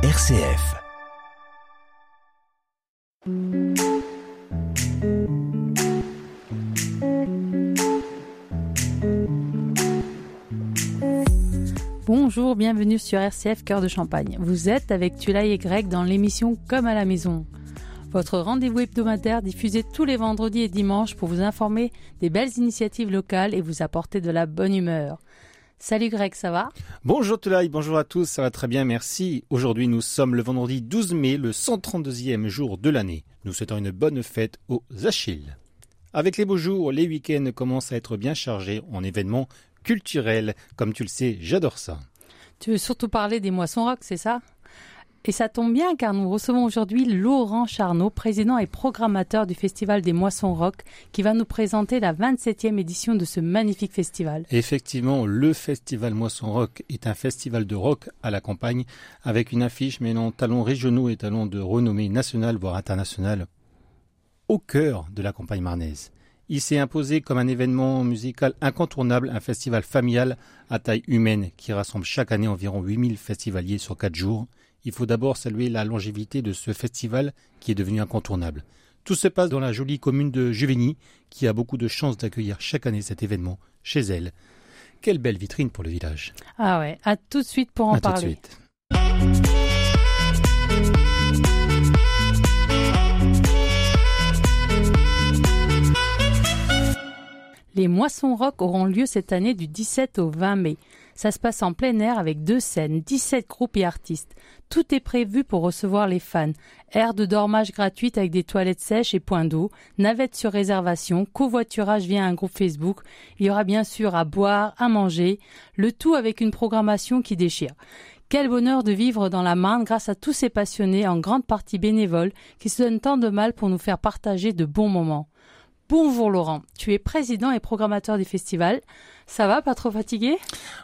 RCF. Bonjour, bienvenue sur RCF Cœur de Champagne. Vous êtes avec Tulay et Greg dans l'émission Comme à la maison. Votre rendez-vous hebdomadaire diffusé tous les vendredis et dimanches pour vous informer des belles initiatives locales et vous apporter de la bonne humeur. Salut Greg, ça va? Bonjour Tulay, bonjour à tous, ça va très bien, merci. Aujourd'hui nous sommes le vendredi 12 mai, le 132e jour de l'année. Nous souhaitons une bonne fête aux Achilles. Avec les beaux jours, les week-ends commencent à être bien chargés en événements culturels. Comme tu le sais, j'adore ça. Tu veux surtout parler des moissons rock, c'est ça? Et ça tombe bien car nous recevons aujourd'hui Laurent Charnot, président et programmateur du Festival des Moissons Rock, qui va nous présenter la 27e édition de ce magnifique festival. Effectivement, le Festival Moisson Rock est un festival de rock à la campagne avec une affiche mêlant talents régionaux et talents de renommée nationale voire internationale au cœur de la campagne marnaise. Il s'est imposé comme un événement musical incontournable, un festival familial à taille humaine qui rassemble chaque année environ 8000 festivaliers sur 4 jours il faut d'abord saluer la longévité de ce festival qui est devenu incontournable. Tout se passe dans la jolie commune de Juvigny, qui a beaucoup de chance d'accueillir chaque année cet événement chez elle. Quelle belle vitrine pour le village. Ah ouais, à tout de suite pour en à parler. Tout de suite. Les moissons rock auront lieu cette année du 17 au 20 mai. Ça se passe en plein air avec deux scènes, 17 groupes et artistes. Tout est prévu pour recevoir les fans. Aire de dormage gratuite avec des toilettes sèches et points d'eau, navette sur réservation, covoiturage via un groupe Facebook. Il y aura bien sûr à boire, à manger, le tout avec une programmation qui déchire. Quel bonheur de vivre dans la Marne grâce à tous ces passionnés, en grande partie bénévoles, qui se donnent tant de mal pour nous faire partager de bons moments. Bonjour Laurent, tu es président et programmateur du festival. Ça va, pas trop fatigué?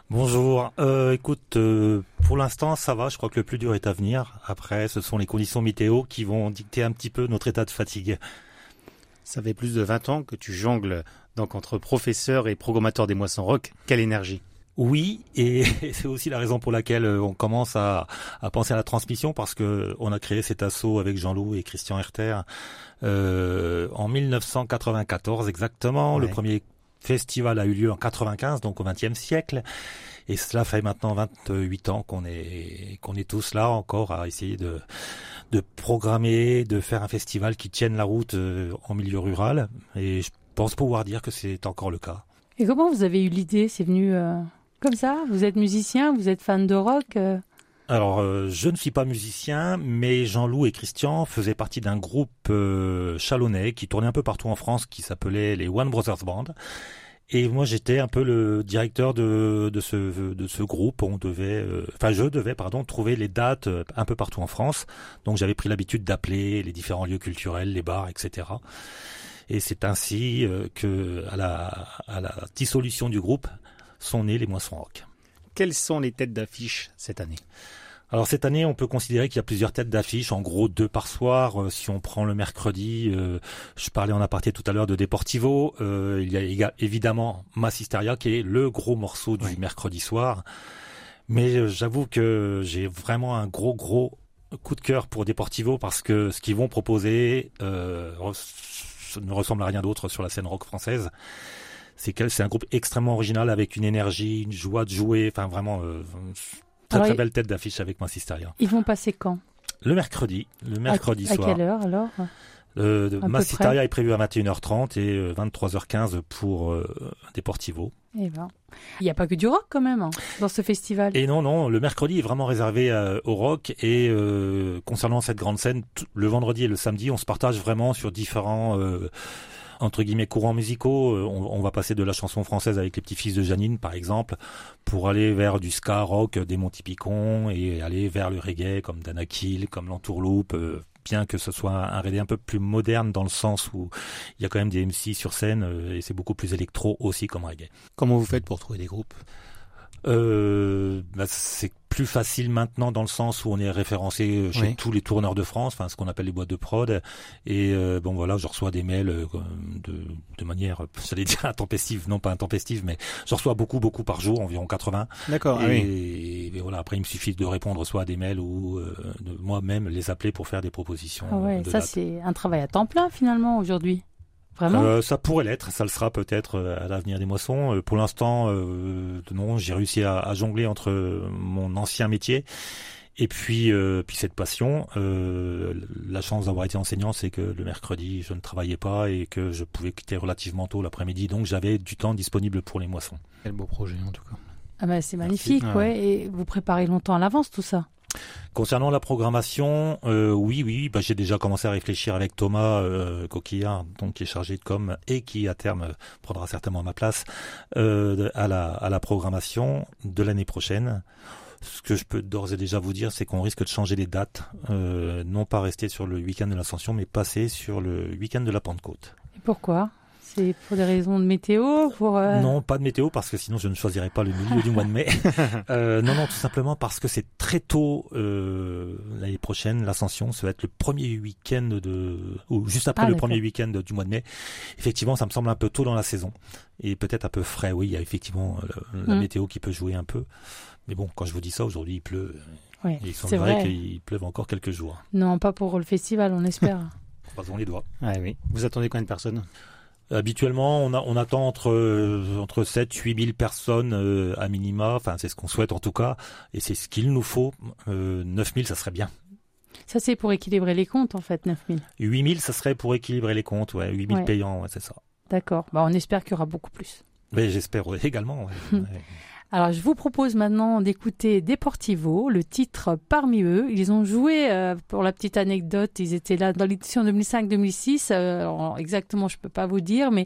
Bonjour. Euh, écoute, euh, pour l'instant, ça va. Je crois que le plus dur est à venir. Après, ce sont les conditions météo qui vont dicter un petit peu notre état de fatigue. Ça fait plus de 20 ans que tu jongles donc entre professeur et programmateur des moissons rock. Quelle énergie Oui, et c'est aussi la raison pour laquelle euh, on commence à, à penser à la transmission parce que on a créé cet assaut avec Jean-Loup et Christian Herter euh, en 1994 exactement. Le premier festival a eu lieu en 95, donc au XXe siècle. Et cela fait maintenant 28 ans qu'on est qu'on est tous là encore à essayer de de programmer, de faire un festival qui tienne la route euh, en milieu rural. Et je pense pouvoir dire que c'est encore le cas. Et comment vous avez eu l'idée? C'est venu euh, comme ça Vous êtes musicien, vous êtes fan de rock euh Alors, euh, je ne suis pas musicien, mais Jean-Loup et Christian faisaient partie d'un groupe euh, chalonnais qui tournait un peu partout en France, qui s'appelait les One Brothers Band. Et moi, j'étais un peu le directeur de, ce groupe. On devait, enfin, je devais, pardon, trouver les dates un peu partout en France. Donc, j'avais pris l'habitude d'appeler les différents lieux culturels, les bars, etc. Et c'est ainsi que, à la dissolution du groupe, sont nés les Moissons Rock. Quelles sont les têtes d'affiche cette année? Alors cette année, on peut considérer qu'il y a plusieurs têtes d'affiche, en gros deux par soir. Euh, si on prend le mercredi, euh, je parlais en aparté tout à l'heure de Deportivo, euh, il y a évidemment Massisteria qui est le gros morceau du Oui. mercredi soir. Mais j'avoue que j'ai vraiment un gros gros coup de cœur pour Deportivo parce que ce qu'ils vont proposer ne ressemble à rien d'autre sur la scène rock française. C'est un groupe extrêmement original avec une énergie, une joie de jouer, enfin vraiment euh, très Alors, très belle tête d'affiche avec Massisteria. Ils vont passer quand? Le mercredi, le mercredi à, à soir. quelle heure alors? Euh, Massitaria est prévu à 21h30 et euh, 23h15 pour euh, Deportivo. Eh ben, il n'y a pas que du rock quand même hein, dans ce festival. Et non, non, le mercredi est vraiment réservé euh, au rock et euh, concernant cette grande scène, le vendredi et le samedi, on se partage vraiment sur différents euh, entre guillemets courants musicaux. Euh, On, on va passer de la chanson française avec les petits fils de Janine, par exemple, pour aller vers du ska rock des Monty Python et aller vers le reggae comme Dana Kill, comme l'entourloupe. euh, bien que ce soit un reggae un peu plus moderne dans le sens où il y a quand même des MC sur scène euh, et c'est beaucoup plus électro aussi comme reggae. Comment vous faites pour trouver des groupes? Euh, bah, C'est plus facile maintenant dans le sens où on est référencé euh, chez tous les tourneurs de France, enfin ce qu'on appelle les boîtes de prod. Et euh, bon voilà, je reçois des mails euh, de, de manière, j'allais dire intempestive, non pas intempestive, mais je reçois beaucoup, beaucoup par jour, environ 80. D'accord. Ah et, et, voilà, après il me suffit de répondre soit à des mails ou de moi-même les appeler pour faire des propositions. Ah ouais, ça c'est un travail à temps plein finalement aujourd'hui. Vraiment euh, Ça pourrait l'être, ça le sera peut-être euh, à l'avenir des moissons. Euh, pour l'instant, euh, non, j'ai réussi à, à, jongler entre mon ancien métier et puis, euh, puis cette passion. Euh, la chance d'avoir été enseignant, c'est que le mercredi, je ne travaillais pas et que je pouvais quitter relativement tôt l'après-midi, donc j'avais du temps disponible pour les moissons. Quel beau projet en tout cas. Ah bah c'est magnifique, ouais. Et vous préparez longtemps à l'avance tout ça Concernant la programmation, euh, oui, oui, bah, j'ai déjà commencé à réfléchir avec Thomas euh, Coquillard, donc qui est chargé de com et qui à terme prendra certainement ma place euh, à la à la programmation de l'année prochaine. Ce que je peux d'ores et déjà vous dire, c'est qu'on risque de changer les dates, euh, non pas rester sur le week-end de l'Ascension, mais passer sur le week-end de la Pentecôte. Et pourquoi? C'est pour des raisons de météo pour euh... Non, pas de météo parce que sinon je ne choisirais pas le milieu du mois de mai. euh, non, non, tout simplement parce que c'est très tôt euh, l'année prochaine. L'ascension, ça va être le premier week-end de ou juste après ah, le premier week-end du mois de mai. Effectivement, ça me semble un peu tôt dans la saison et peut-être un peu frais. Oui, il y a effectivement le, la mmh. météo qui peut jouer un peu. Mais bon, quand je vous dis ça, aujourd'hui il pleut. Oui, il semblerait qu'il pleuve encore quelques jours. Non, pas pour le festival, on espère. Croisons les doigts. Ah, oui. Vous attendez combien de personnes Habituellement, on, a, on attend entre euh, entre 7 8 000 personnes euh, à minima. Enfin, c'est ce qu'on souhaite en tout cas, et c'est ce qu'il nous faut. Euh, 9 000, ça serait bien. Ça, c'est pour équilibrer les comptes, en fait, 9 000. 8 000, ça serait pour équilibrer les comptes, ouais. 8 000 ouais. payants, ouais, c'est ça. D'accord. Bah, on espère qu'il y aura beaucoup plus. Mais j'espère également. Ouais. Alors, je vous propose maintenant d'écouter Deportivo, le titre parmi eux. Ils ont joué, euh, pour la petite anecdote, ils étaient là dans l'édition 2005-2006. Euh, exactement, je peux pas vous dire, mais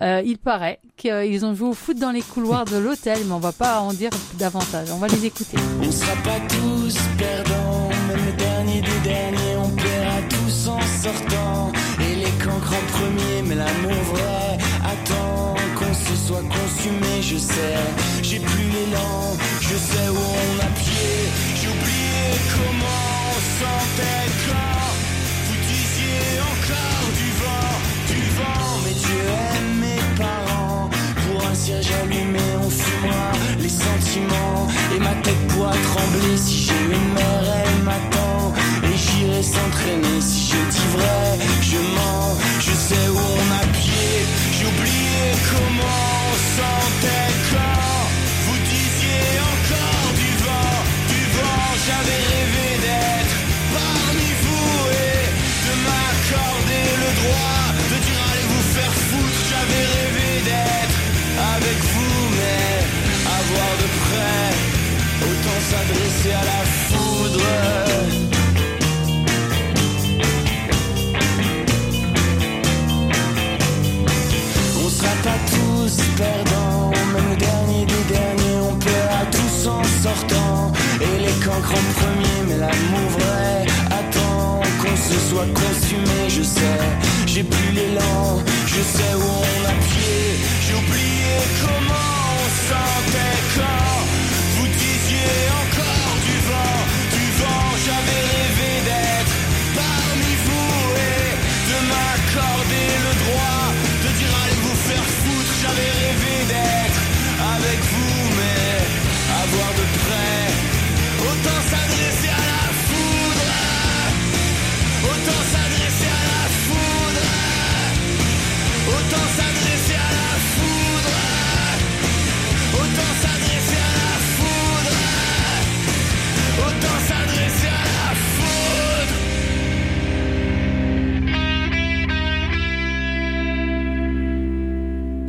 euh, il paraît qu'ils ont joué au foot dans les couloirs de l'hôtel, mais on va pas en dire davantage. On va les écouter. On sera pas tous perdants, même le dernier des derniers, on paiera tous en sortant. Et les cancres en premier, mais l'amour consumé, je sais. J'ai plus l'élan, je sais où on a pied. J'ai oublié comment on sentait quand vous disiez encore du vent, du vent. Mais Dieu aime mes parents. Pour un siège allumé, on fumera les sentiments. Et ma tête pourra trembler si j'ai une mère, elle m'attend. Et j'irai s'entraîner si je dis vrai, autant s'adresser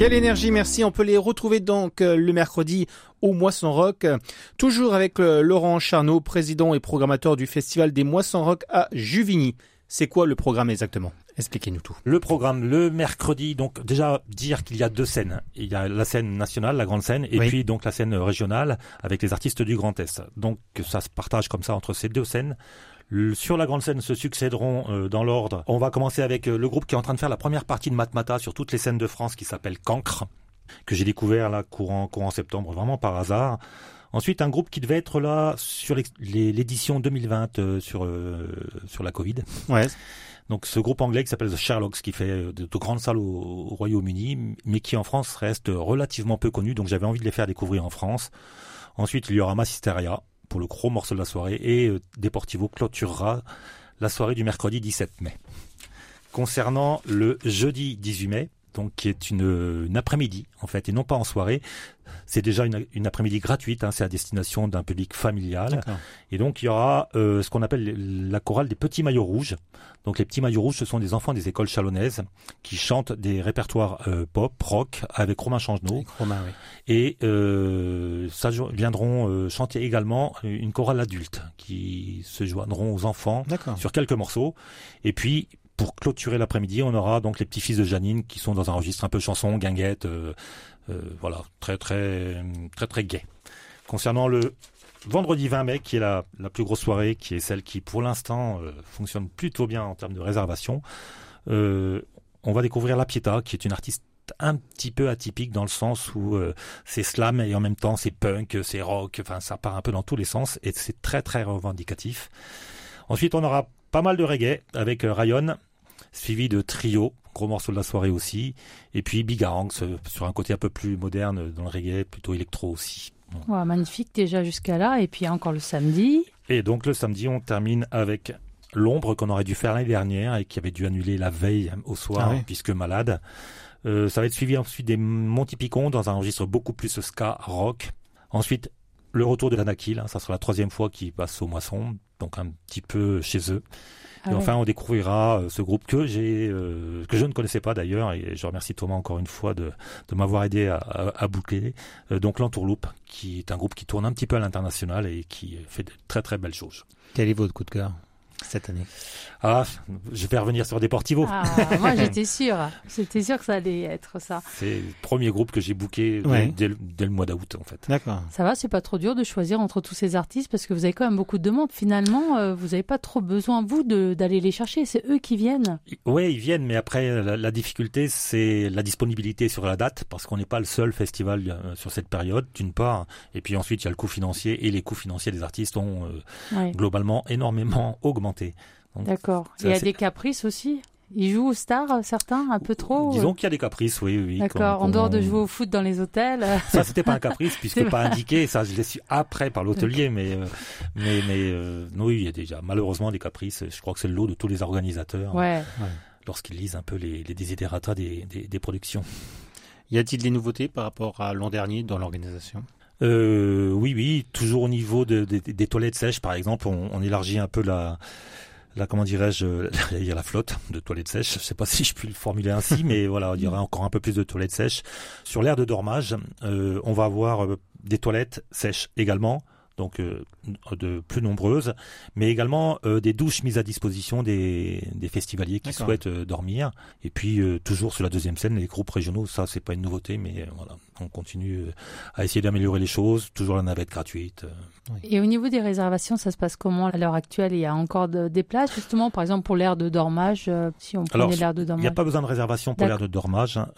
Quelle énergie, merci. On peut les retrouver donc euh, le mercredi au Moisson Rock, toujours avec euh, Laurent Charnot, président et programmateur du Festival des Moissons Rock à Juvigny. C'est quoi le programme exactement? Expliquez-nous tout. Le programme, le mercredi, donc déjà dire qu'il y a deux scènes. Il y a la scène nationale, la grande scène, et Oui. puis donc la scène régionale avec les artistes du Grand Est. Donc ça se partage comme ça entre ces deux scènes. Sur la grande scène se succéderont euh, dans l'ordre. On va commencer avec euh, le groupe qui est en train de faire la première partie de Matmata sur toutes les scènes de France qui s'appelle Cancre. que j'ai découvert là courant courant septembre, vraiment par hasard. Ensuite, un groupe qui devait être là sur l'édition 2020 euh, sur euh, sur la Covid. Ouais. Donc ce groupe anglais qui s'appelle The Sherlocks, qui fait euh, de, grandes salles au, au Royaume-Uni, mais qui en France reste relativement peu connu. Donc j'avais envie de les faire découvrir en France. Ensuite, il y aura Massisteria pour le gros morceau de la soirée et Deportivo clôturera la soirée du mercredi 17 mai. Concernant le jeudi 18 mai, donc qui est une, une après-midi en fait et non pas en soirée. C'est déjà une, une après-midi gratuite, hein, c'est à destination d'un public familial. Et donc il y aura euh, ce qu'on appelle la chorale des petits maillots rouges. Donc les petits maillots rouges, ce sont des enfants des écoles chalonnaises qui chantent des répertoires euh, pop, rock avec Romain Changenot. Romain, oui. Et euh, ça viendront euh, chanter également une chorale adulte qui se joindront aux enfants sur quelques morceaux. Et puis pour clôturer l'après-midi, on aura donc les petits-fils de Janine qui sont dans un registre un peu chanson, guinguette, euh, euh, voilà, très très très très gai. Concernant le vendredi 20 mai, qui est la, la plus grosse soirée, qui est celle qui pour l'instant euh, fonctionne plutôt bien en termes de réservation, on va découvrir La Pietà, qui est une artiste un petit peu atypique dans le sens où c'est slam et en même temps c'est punk, c'est rock, enfin ça part un peu dans tous les sens et c'est très très revendicatif. Ensuite on aura pas mal de reggae avec Ryan suivi de Trio, gros morceau de la soirée aussi, et puis Bigarang sur un côté un peu plus moderne dans le reggae, plutôt électro aussi. magnifique déjà jusqu'à là, et puis encore le samedi. Et donc le samedi, on termine avec l'ombre qu'on aurait dû faire l'année dernière et qui avait dû annuler la veille au soir ah puisque malade. Euh, ça va être suivi ensuite des Monty Picon dans un registre beaucoup plus ska rock. Ensuite, le retour de l'Anakil, hein, ça sera la troisième fois qu'il passe au Moisson, donc un petit peu chez eux. Ah et enfin, on découvrira euh, ce groupe que j'ai, euh, que je ne connaissais pas d'ailleurs, et je remercie Thomas encore une fois de, de m'avoir aidé à, à, boucler. Euh, donc l'Entourloupe, qui est un groupe qui tourne un petit peu à l'international et qui fait de très très belles choses. Quel est votre coup de cœur? Cette année Ah, je vais revenir sur Deportivo. Ah, moi, j'étais sûr. J'étais sûr que ça allait être ça. C'est le premier groupe que j'ai booké dès, le mois d'août, en fait. D'accord. Ça va, c'est pas trop dur de choisir entre tous ces artistes parce que vous avez quand même beaucoup de demandes. Finalement, euh, vous n'avez pas trop besoin, vous, d'aller les chercher. C'est eux qui viennent. Oui, ils viennent, mais après, la, difficulté, c'est la disponibilité sur la date parce qu'on n'est pas le seul festival euh, sur cette période, d'une part. Et puis ensuite, il y a le coût financier et les coûts financiers des artistes ont euh, globalement énormément augmenté. D'accord. Il y a des caprices aussi? Ils jouent aux stars, certains, un peu trop Disons qu'il y a des caprices, oui. oui D'accord, en dehors de jouer au foot dans les hôtels. Ça, c'était pas un caprice, puisque pas indiqué. Ça, je l'ai su après par l'hôtelier, mais, euh, mais, mais euh, oui, il y a déjà malheureusement des caprices. Je crois que c'est le lot de tous les organisateurs. Ouais. Lorsqu'ils lisent un peu les, les desiderata des, des, des productions. Y a-t-il des nouveautés par rapport à l'an dernier dans l'organisation? Euh, oui, oui, toujours au niveau de, des toilettes sèches, par exemple, on, élargit un peu la, la comment dirais-je, il y la flotte de toilettes sèches. Je sais pas si je puis le formuler ainsi, mais voilà, il y aura encore un peu plus de toilettes sèches. Sur l'aire de dormage, euh, on va avoir euh, des toilettes sèches également donc euh, de plus nombreuses, mais également euh, des douches mises à disposition des, des festivaliers qui souhaitent euh, dormir. Et puis toujours sur la deuxième scène, les groupes régionaux, ça c'est pas une nouveauté, mais voilà, on continue à essayer d'améliorer les choses. Toujours la navette gratuite. Et au niveau des réservations, ça se passe comment à l'heure actuelle? Il y a encore des places justement, par exemple pour l'air de dormage, si on prenait l'air de dormage. Il n'y a pas besoin de réservation pour l'air de dormage. Hein.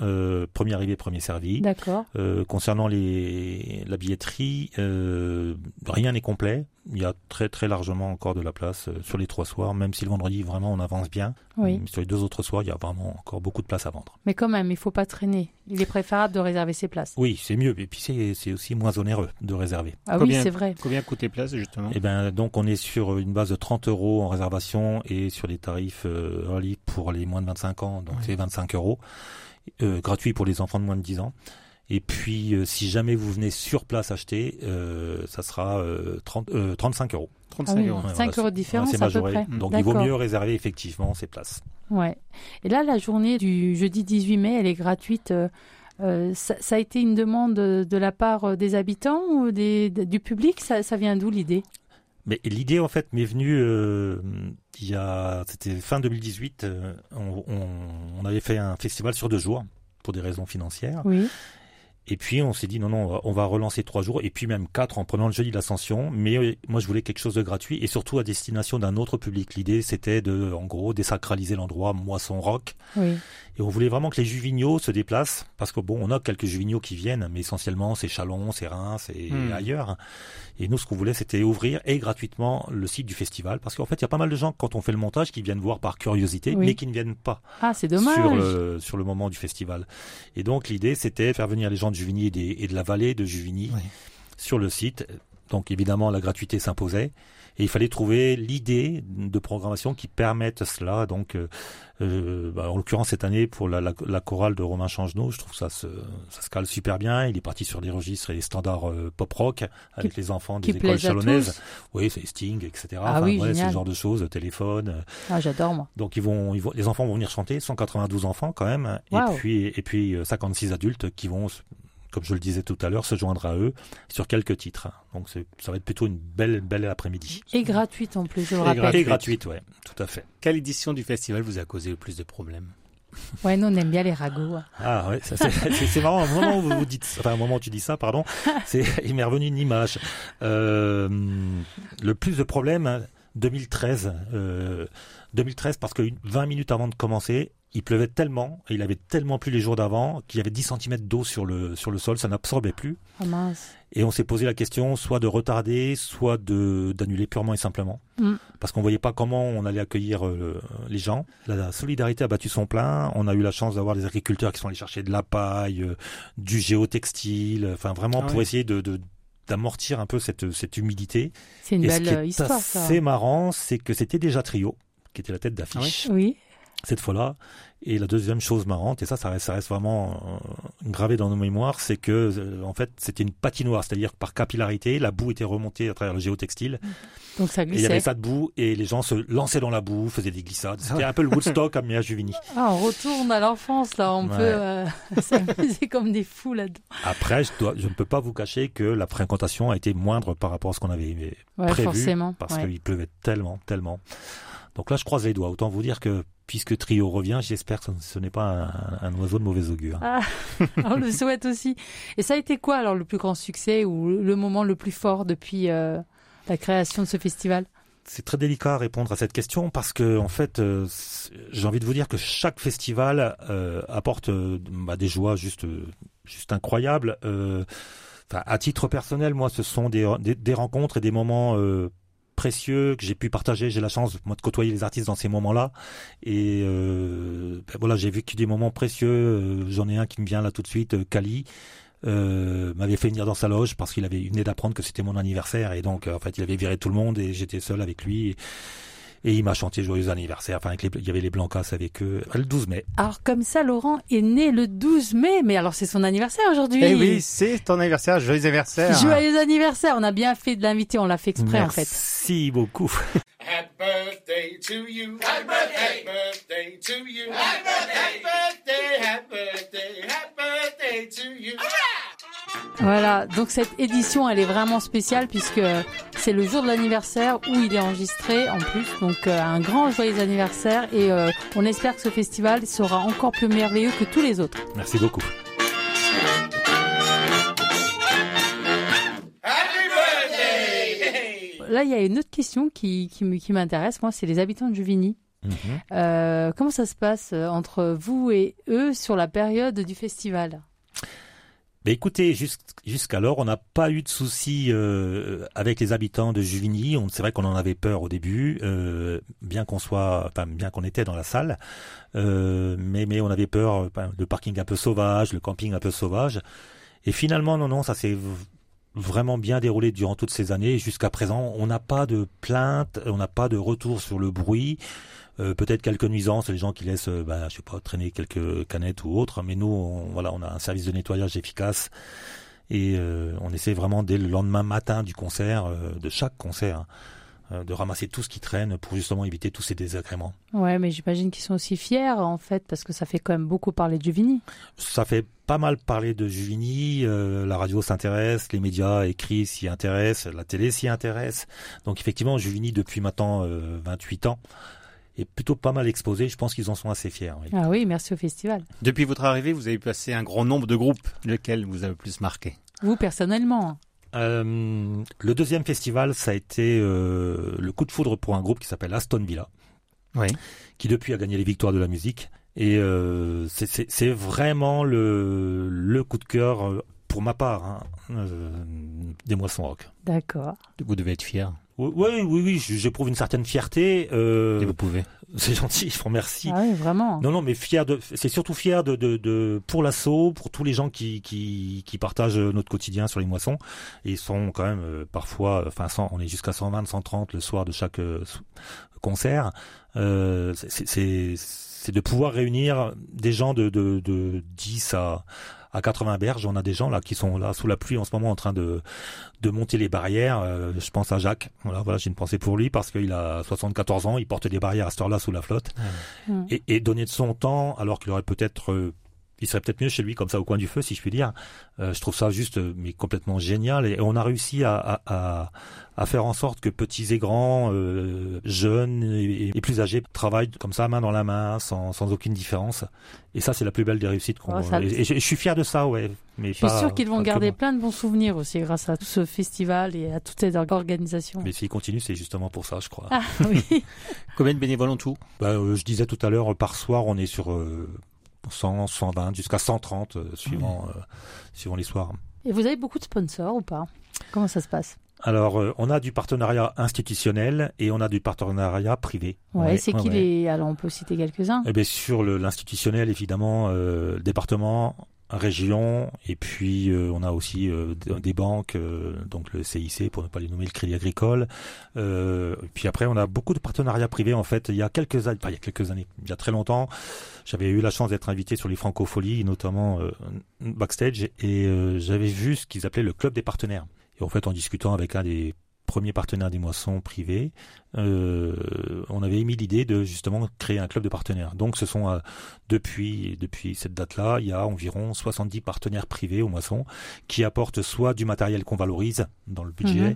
premier arrivé, premier servi. D'accord. concernant les la billetterie rien n'est complet. Il y a très très largement encore de la place euh, sur les trois soirs, même si le vendredi vraiment on avance bien. Oui. Sur les deux autres soirs, il y a vraiment encore beaucoup de place à vendre. Mais quand même, il faut pas traîner. Il est préférable de réserver ses places. Oui, c'est mieux. Et puis c'est aussi moins onéreux de réserver. Ah oui, c'est vrai. Combien coûtent les places justement? Eh ben donc on est sur une base de 30 euros en réservation et sur les tarifs euh, early pour les moins de 25 ans, donc c'est 25 euros. Euh, gratuit pour les enfants de moins de 10 ans. Et puis, euh, si jamais vous venez sur place acheter, euh, ça sera 30, euh, 35 euros. 35 ah euros. 5 euros de différence à peu près. Donc, il vaut mieux réserver effectivement ces places. Ouais. Et là, la journée du jeudi 18 mai, elle est gratuite. Ça, ça, a été une demande de la part des habitants ou des, du public? Ça, ça vient d'où l'idée? Mais l'idée en fait m'est venue euh, il y a c'était fin 2018 on, on, on, avait fait un festival sur deux jours pour des raisons financières oui. Et puis on s'est dit non non on va relancer trois jours et puis même quatre en prenant le jeudi de l'ascension. Mais euh, moi je voulais quelque chose de gratuit et surtout à destination d'un autre public. L'idée c'était de en gros désacraliser l'endroit moisson rock. Oui. Et on voulait vraiment que les juvignaux se déplacent parce que bon on a quelques juvignaux qui viennent mais essentiellement c'est Chalon, c'est Reims et Hmm. ailleurs. Et nous ce qu'on voulait c'était ouvrir et gratuitement le site du festival parce qu'en fait il y a pas mal de gens quand on fait le montage qui viennent voir par curiosité Oui. mais qui ne viennent pas Ah, c'est dommage. sur le sur le moment du festival. Et donc l'idée c'était faire venir les gens de Juvigny et, des- et de la vallée de Juvigny Oui. sur le site. Donc évidemment la gratuité s'imposait et il fallait trouver l'idée de programmation qui permette cela. Donc euh, euh, bah, en l'occurrence cette année pour la, la, la chorale de Romain Changenot, je trouve ça se ça se cale super bien. Il est parti sur des registres et des standards euh, pop rock avec les enfants des écoles chalonnaises. Oui, c'est Sting, etc. Ah oui, ouais, ce genre de choses, téléphone. Ah, j'adore, moi. donc ils vont, ils vont, les enfants vont venir chanter, 192 enfants quand même, et puis et puis euh, 56 adultes qui vont, comme je le disais tout à l'heure, se joindre à eux sur quelques titres. Donc c'est, ça va être plutôt une belle belle après-midi. Et gratuite en plus, je le Et rappelle. gratuite. Et gratuite, ouais, tout à fait. Quelle édition du festival vous a causé le plus de problèmes? Ouais, nous, on aime bien les ragots. hein. Ah ouais, ça, c'est, marrant. Au moment où vous vous dites, enfin au moment où tu dis ça, pardon, c'est, il m'est revenu une image. Euh, le plus de problèmes, 2013, euh, 2013 parce que une- 20 minutes avant de commencer, il pleuvait tellement et il avait tellement plu les jours d'avant qu'il y avait 10 cm d'eau sur le sur le sol, ça n'absorbait plus. Ah mince. Et on s'est posé la question soit de retarder, soit de d'annuler purement et simplement, Mm. parce qu'on voyait pas comment on allait accueillir euh, les gens. La, la solidarité a battu son plein. On a eu la chance d'avoir des agriculteurs qui sont allés chercher de la paille, euh, du géotextile, enfin vraiment Ah pour oui. essayer de, de d'amortir un peu cette cette humidité. C'est une et ce belle qui euh, est histoire, assez marrant, c'est que c'était déjà Trio qui était la tête d'affiche Oui. Cette fois-là. Et la deuxième chose marrante, et ça, ça reste, ça reste vraiment euh, gravé dans nos mémoires, c'est que euh, en fait, c'était une patinoire, c'est-à-dire que par capillarité, la boue était remontée à travers le géotextile. Donc ça Et il y avait glissait. ça de boue, et les gens se lançaient dans la boue, faisaient des glissades. C'était un peu le Woodstock à Juvigny. Ah, on retourne à l'enfance, là. On Ouais. peut euh, s'amuser comme des fous là-dedans. Après, je, dois, je ne peux pas vous cacher que la fréquentation a été moindre par rapport à ce qu'on avait Ouais, prévu, forcément. parce ouais. qu'il pleuvait tellement, tellement. Donc là, je croise les doigts. Autant vous dire que puisque Trio revient, j'espère que ce n'est pas un, un oiseau de mauvais augure. Ah, on le souhaite aussi. Et ça a été quoi alors le plus grand succès ou le moment le plus fort depuis euh, la création de ce festival? C'est très délicat à répondre à cette question parce que en fait, euh, j'ai envie de vous dire que chaque festival euh, apporte euh, bah, des joies juste juste incroyables. À titre personnel, moi, ce sont des, des, des rencontres et des moments précieux que j'ai pu partager. J'ai la chance moi de côtoyer les artistes dans ces moments-là et euh, ben voilà, j'ai vécu des moments précieux. Euh, J'en ai un qui me vient là tout de suite, euh, Kali. Euh, m'avait fait venir dans sa loge parce qu'il avait venait d'apprendre que c'était mon anniversaire et donc en fait il avait viré tout le monde et j'étais seul avec lui et il m'a chanté joyeux anniversaire enfin avec les, il y avait les Blancas avec eux le 12 mai Alors comme ça, Laurent est né le 12 mai, mais alors c'est son anniversaire aujourd'hui. Eh oui, c'est ton anniversaire, joyeux anniversaire. Joyeux anniversaire On a bien fait de l'inviter, on l'a fait exprès en fait. merci beaucoup Happy birthday to you. Happy birthday. Happy birthday to you. Happy birthday. Happy birthday. Happy birthday to you. Voilà, donc cette édition, elle est vraiment spéciale puisque c'est le jour de l'anniversaire où il est enregistré en plus. Donc euh, un grand joyeux anniversaire et euh, on espère que ce festival sera encore plus merveilleux que tous les autres. merci beaucoup Happy birthday. Là, il y a une autre question qui, qui, m'intéresse, moi, c'est les habitants de Juvigny. Mhm. Euh, comment ça se passe euh, entre vous et eux sur la période du festival? Mais écoutez, jusqu- jusqu'alors, on n'a pas eu de soucis euh, avec les habitants de Juvigny. C'est vrai qu'on en avait peur au début, euh, bien qu'on soit, enfin, bien qu'on était dans la salle, euh, mais on avait peur, euh, le parking un peu sauvage, le camping un peu sauvage. Et finalement, non, non, ça s'est vraiment bien déroulé durant toutes ces années. Jusqu'à présent, on n'a pas de plainte, on n'a pas de retour sur le bruit. Euh, peut-être quelques nuisances, les gens qui laissent, euh, bah, je sais pas, traîner quelques canettes ou autres. Mais nous, on, voilà, on a un service de nettoyage efficace et euh, on essaie vraiment dès le lendemain matin du concert, euh, de chaque concert, hein, de ramasser tout ce qui traîne pour justement éviter tous ces désagréments. Ouais, mais j'imagine qu'ils sont aussi fiers en fait parce que ça fait quand même beaucoup parler de Juvigny. Ça fait pas mal parler de Juvigny, euh, la radio s'intéresse, les médias écrits s'y intéressent, la télé s'y intéresse. Donc effectivement, Juvigny depuis maintenant euh, 28 ans est plutôt pas mal exposé. Je pense qu'ils en sont assez fiers. Oui. Ah oui, merci au festival. Depuis votre arrivée, vous avez passé un grand nombre de groupes. Lequel vous a le plus marqué? Vous personnellement euh, Le deuxième festival, ça a été euh, le coup de foudre pour un groupe qui s'appelle Aston Villa, Oui. qui depuis a gagné les victoires de la musique. Et euh, c'est- vraiment le, le coup de cœur pour ma part hein, euh, des moissons rock. D'accord. Vous devez être fier. Oui, oui, oui, oui, j'éprouve une certaine fierté. euh, Et vous pouvez. C'est gentil, je vous remercie. Ah oui, vraiment. Non, non, mais fier de, c'est surtout fier de, de, de pour l'assaut, pour tous les gens qui, qui, qui partagent notre quotidien sur les moissons. Ils sont quand même euh, parfois, enfin, 100, on est jusqu'à 120, 130 le soir de chaque euh, concert. Euh, c'est- c'est, c'est de pouvoir réunir des gens de, de, de 10 à, à 80 berges. On a des gens là qui sont là sous la pluie en ce moment en train de, de monter les barrières. Euh, je pense à Jacques. Voilà, voilà, j'ai une pensée pour lui parce qu'il a 74 ans, il porte des barrières à cette heure-là sous la flotte Mm. et, et donner de son temps alors qu'il aurait peut-être euh, il serait peut-être mieux chez lui comme ça au coin du feu si je puis dire. Euh, je trouve ça juste euh, mais complètement génial. Et on a réussi à, à, à, à faire en sorte que petits et grands euh, jeunes et, et plus âgés travaillent comme ça main dans la main sans, sans aucune différence. Et ça c'est la plus belle des réussites qu'on Oh, et, et je, je suis fier de ça ouais mais Je suis pas- sûr qu'ils vont garder plein de bons souvenirs aussi grâce à tout ce festival et à toute cette organisation. mais s'il continue c'est justement pour ça je crois. Ah oui. Combien de bénévoles en tout? Bah, euh, je disais tout à l'heure, par soir, on est sur euh, 100, 120, jusqu'à 130, euh, suivant, euh, suivant les soirs. Et vous avez beaucoup de sponsors ou pas? Comment ça se passe? Alors, euh, on a du partenariat institutionnel et on a du partenariat privé. Ouais, c'est qui ouais. les. Alors on peut citer quelques-uns. Eh bien, sur l'institutionnel, évidemment, euh, le département, région, et puis euh, on a aussi euh, des- banques, euh, donc le CIC pour ne pas les nommer, le Crédit Agricole. Euh, et puis après, on a beaucoup de partenariats privés. En fait, il y a quelques années, enfin, il y a quelques années, il y a très longtemps, j'avais eu la chance d'être invité sur les Francopholies, notamment euh, backstage, et euh, j'avais vu ce qu'ils appelaient le club des partenaires. Et en fait, en discutant avec un des premiers partenaires des moissons privés, euh, on avait émis l'idée de justement créer un club de partenaires. Donc, ce sont euh, depuis depuis cette date-là, il y a environ 70 partenaires privés aux moissons qui apportent soit du matériel qu'on valorise dans le budget, Mhm.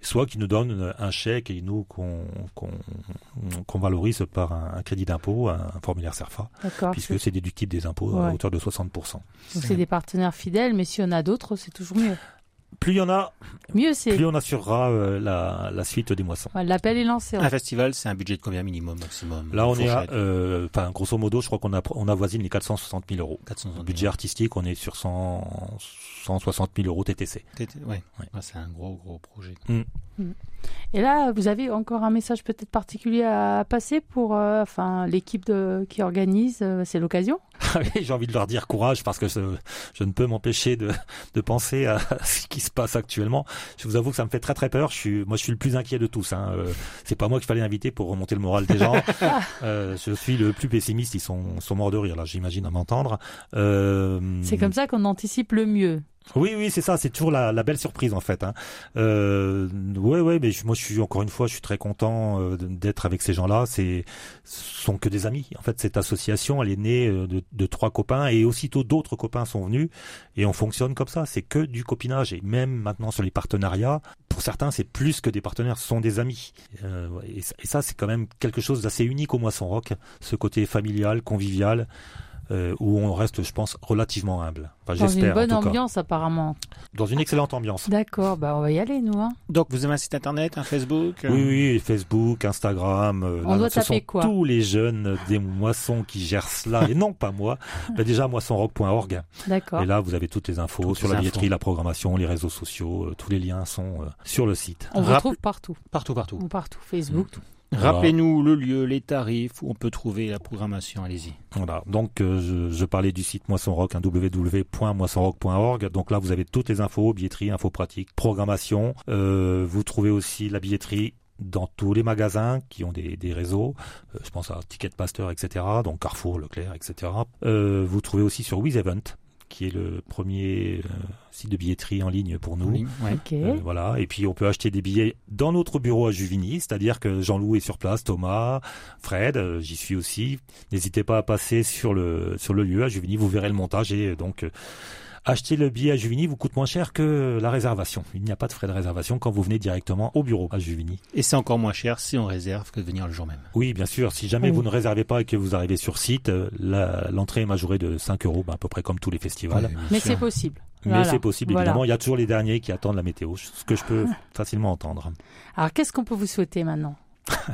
soit qui nous donnent un chèque et nous qu'on valorise par un, un crédit d'impôt, un, un formulaire CERFA, puisque c'est déductible des impôts à hauteur de 60%. Donc c'est des partenaires fidèles, mais s'il y en a d'autres, c'est toujours mieux. Plus il y en a, Mieux c'est. plus on assurera euh, la, la suite des moissons. Ouais, L'appel est lancé. Un festival, c'est un budget de combien minimum, maximum Là, on est à, euh, enfin, grosso modo, je crois qu'on a, on avoisine les 460 000 euros. 400 Budget artistique, on est sur 100, 160 000 euros TTC. T'étais- Ouais. Ouais. Ouais, c'est un gros, gros projet. Et là, vous avez encore un message peut-être particulier à passer pour euh, enfin, l'équipe qui organise. euh, c'est l'occasion Ah J'ai envie de leur dire courage parce que je, je ne peux m'empêcher de, de penser à ce qui se passe actuellement. Je vous avoue que ça me fait très très peur. Je suis, moi, je suis le plus inquiet de tous. Hein. Euh, c'est pas moi qu'il fallait inviter pour remonter le moral des gens. Euh, je suis le plus pessimiste. Ils sont, sont morts de rire là, j'imagine à m'entendre. C'est comme ça qu'on anticipe le mieux. Oui, oui, c'est ça. C'est toujours la, la belle surprise en fait. Hein. Euh, ouais, ouais, mais je- moi, je suis encore une fois, je suis très content euh, d'être avec ces gens-là. C'est, ce sont que des amis. En fait, cette association, elle est née euh, de, de trois copains et aussitôt d'autres copains sont venus et on fonctionne comme ça. C'est que du copinage et même maintenant sur les partenariats, pour certains, c'est plus que des partenaires, ce sont des amis. Euh, et, et ça, c'est quand même quelque chose d'assez unique au Moisson Rock, ce côté familial, convivial. Euh, où on reste, je pense, relativement humble. Enfin, Dans une j'espère, en bonne tout cas. ambiance, apparemment. Dans une excellente ambiance. D'accord, bah on va y aller, nous. Hein. Donc, vous avez un site internet, un Facebook euh, Oui, oui, Facebook, Instagram. euh, On doit ce taper sont quoi tous les jeunes des moissons qui gèrent cela, et non pas moi. Bah, déjà, moissonrock.org. D'accord. Et là, vous avez toutes les infos Toutes sur les la infos. billetterie, la programmation, les réseaux sociaux. euh, tous les liens sont euh, sur le site. On vous Rappel- trouve partout. Partout, partout. Ou partout. Facebook. tout. Voilà. Rappelez-nous le lieu, les tarifs, où on peut trouver la programmation. Allez-y. Voilà. Donc, euh, je, je parlais du site Moisson Rock, hein, www.moissonrock.org. Donc là, vous avez toutes les infos, billetterie, infos pratiques, programmation. Euh, vous trouvez aussi la billetterie dans tous les magasins qui ont des, des réseaux. Euh, je pense à Ticketmaster, etc. Donc Carrefour, Leclerc, etc. Vous trouvez aussi sur WizEvent, qui est le premier euh, site de billetterie en ligne pour nous. Ouais. Euh, voilà. Et puis on peut acheter des billets dans notre bureau à Juvigny, c'est-à-dire que Jean-Loup est sur place, Thomas, Fred, euh, j'y suis aussi. N'hésitez pas à passer sur le sur le lieu à Juvigny, vous verrez le montage et donc euh, acheter le billet à Juvigny vous coûte moins cher que la réservation. Il n'y a pas de frais de réservation quand vous venez directement au bureau à Juvigny. Et c'est encore moins cher si on réserve que de venir le jour même. Oui, bien sûr. Si jamais vous ne réservez pas et que vous arrivez sur site, euh, l'entrée est majorée de 5 euros, ben, à peu près comme tous les festivals. Mais c'est possible. Mais c'est possible, évidemment. Il y a toujours les derniers qui attendent la météo, ce que je peux facilement entendre. Alors, qu'est-ce qu'on peut vous souhaiter maintenant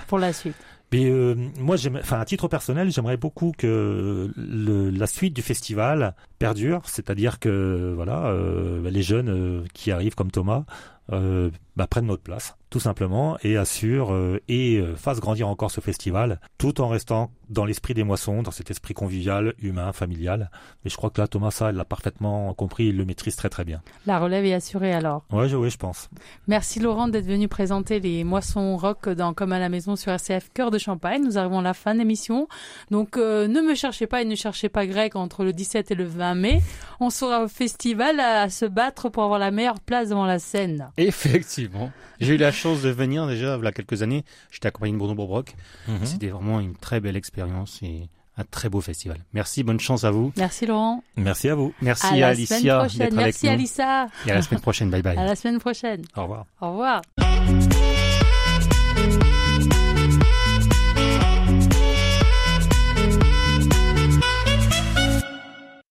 pour la suite? Mais euh, moi, enfin, à titre personnel, j'aimerais beaucoup que la suite du festival perdure, c'est-à-dire que voilà, euh, les jeunes euh, qui arrivent comme Thomas euh, bah, prennent notre place, tout simplement, et assurent euh, et fassent grandir encore ce festival, tout en restant dans l'esprit des moissons, dans cet esprit convivial, humain, familial. Mais je crois que là, Thomas, ça, il l'a parfaitement compris, il le maîtrise très très bien. La relève est assurée alors. Ouais, je, je pense. Merci Laurent d'être venu présenter les moissons rock dans Comme à la maison sur RCF Cœur de Champagne. Nous arrivons à la fin de l'émission. Donc ne me cherchez pas et ne cherchez pas Greg entre le 17 et le 20 mai. On sera au festival à se battre pour avoir la meilleure place devant la scène. Effectivement. J'ai eu la chance de venir déjà il y a quelques années. J'étais accompagné de Bruno Bourbrock. Mhm. C'était vraiment une très belle expérience et un très beau festival. Merci, bonne chance à vous. Merci Laurent. Merci à vous. Merci à, Alicia prochaine. d'être avec Merci nous. Alissa. Et à la semaine prochaine. Bye bye. À la semaine prochaine. Au revoir. Au revoir.